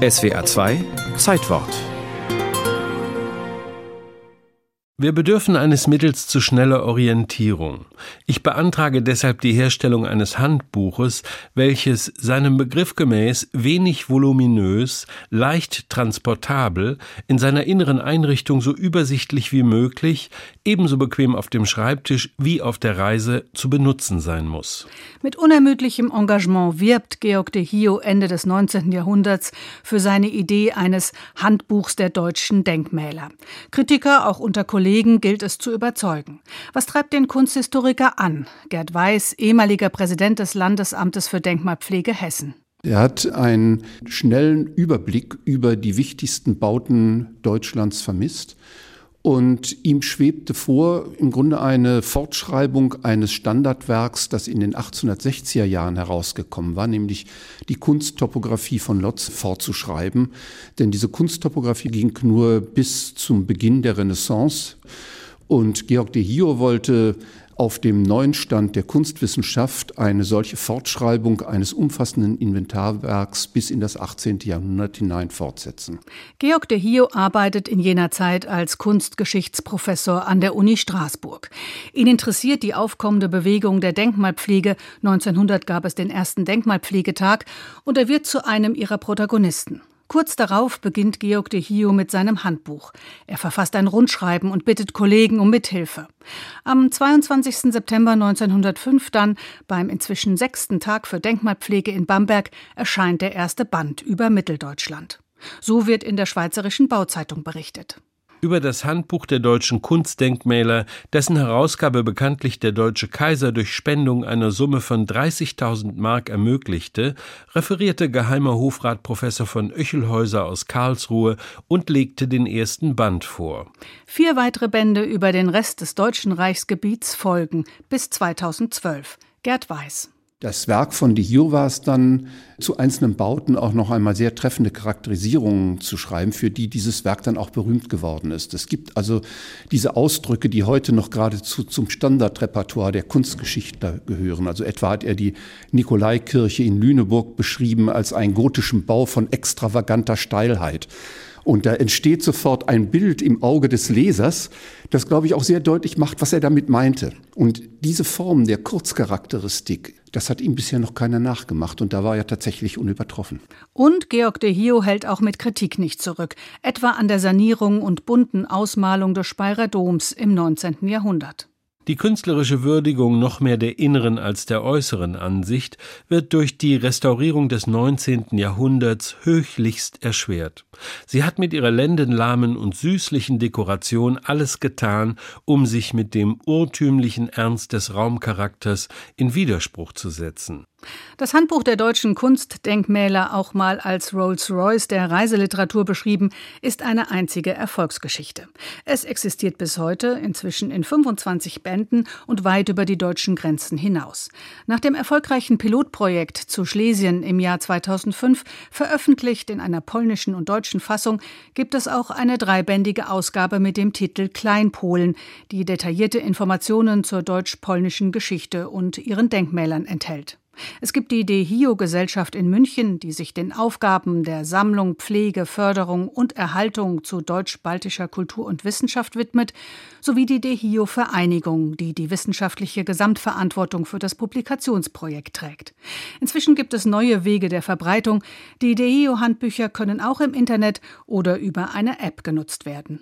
SWA 2 Zeitwort Wir bedürfen eines Mittels zu schneller Orientierung. Ich beantrage deshalb die Herstellung eines Handbuches, welches seinem Begriff gemäß wenig voluminös, leicht transportabel, in seiner inneren Einrichtung so übersichtlich wie möglich, ebenso bequem auf dem Schreibtisch wie auf der Reise zu benutzen sein muss. Mit unermüdlichem Engagement wirbt Georg de Hio Ende des 19. Jahrhunderts für seine Idee eines Handbuchs der deutschen Denkmäler. Kritiker, auch unter Kollegen, Kollegen gilt es zu überzeugen. Was treibt den Kunsthistoriker an? Gerd Weiß, ehemaliger Präsident des Landesamtes für Denkmalpflege Hessen. Er hat einen schnellen Überblick über die wichtigsten Bauten Deutschlands vermisst und ihm schwebte vor, im Grunde eine Fortschreibung eines Standardwerks, das in den 1860er Jahren herausgekommen war, nämlich die Kunsttopographie von Lotz fortzuschreiben. Denn diese Kunsttopographie ging nur bis zum Beginn der Renaissance. Und Georg de Hio wollte auf dem neuen Stand der Kunstwissenschaft eine solche Fortschreibung eines umfassenden Inventarwerks bis in das 18. Jahrhundert hinein fortsetzen. Georg de Hio arbeitet in jener Zeit als Kunstgeschichtsprofessor an der Uni Straßburg. Ihn interessiert die aufkommende Bewegung der Denkmalpflege. 1900 gab es den ersten Denkmalpflegetag und er wird zu einem ihrer Protagonisten. Kurz darauf beginnt Georg de Hio mit seinem Handbuch. Er verfasst ein Rundschreiben und bittet Kollegen um Mithilfe. Am 22. September 1905 dann, beim inzwischen sechsten Tag für Denkmalpflege in Bamberg, erscheint der erste Band über Mitteldeutschland. So wird in der Schweizerischen Bauzeitung berichtet über das Handbuch der deutschen Kunstdenkmäler, dessen Herausgabe bekanntlich der deutsche Kaiser durch Spendung einer Summe von 30.000 Mark ermöglichte, referierte Geheimer Hofrat Professor von Öchelhäuser aus Karlsruhe und legte den ersten Band vor. Vier weitere Bände über den Rest des Deutschen Reichsgebiets folgen bis 2012. Gerd Weiß. Das Werk von De es dann, zu einzelnen Bauten auch noch einmal sehr treffende Charakterisierungen zu schreiben, für die dieses Werk dann auch berühmt geworden ist. Es gibt also diese Ausdrücke, die heute noch geradezu zum Standardrepertoire der Kunstgeschichte gehören. Also etwa hat er die Nikolaikirche in Lüneburg beschrieben als einen gotischen Bau von extravaganter Steilheit. Und da entsteht sofort ein Bild im Auge des Lesers, das, glaube ich, auch sehr deutlich macht, was er damit meinte. Und diese Form der Kurzcharakteristik, das hat ihm bisher noch keiner nachgemacht und da war er tatsächlich unübertroffen. Und Georg de Hio hält auch mit Kritik nicht zurück, etwa an der Sanierung und bunten Ausmalung des Speyerer Doms im 19. Jahrhundert. Die künstlerische Würdigung noch mehr der inneren als der äußeren Ansicht wird durch die Restaurierung des 19. Jahrhunderts höchlichst erschwert. Sie hat mit ihrer lendenlahmen und süßlichen Dekoration alles getan, um sich mit dem urtümlichen Ernst des Raumcharakters in Widerspruch zu setzen. Das Handbuch der deutschen Kunstdenkmäler, auch mal als Rolls-Royce der Reiseliteratur beschrieben, ist eine einzige Erfolgsgeschichte. Es existiert bis heute, inzwischen in 25 Bänden und weit über die deutschen Grenzen hinaus. Nach dem erfolgreichen Pilotprojekt zu Schlesien im Jahr 2005, veröffentlicht in einer polnischen und deutschen Fassung, gibt es auch eine dreibändige Ausgabe mit dem Titel Kleinpolen, die detaillierte Informationen zur deutsch-polnischen Geschichte und ihren Denkmälern enthält. Es gibt die DEHIO-Gesellschaft in München, die sich den Aufgaben der Sammlung, Pflege, Förderung und Erhaltung zu deutsch-baltischer Kultur und Wissenschaft widmet, sowie die DEHIO-Vereinigung, die die wissenschaftliche Gesamtverantwortung für das Publikationsprojekt trägt. Inzwischen gibt es neue Wege der Verbreitung. Die DEHIO-Handbücher können auch im Internet oder über eine App genutzt werden.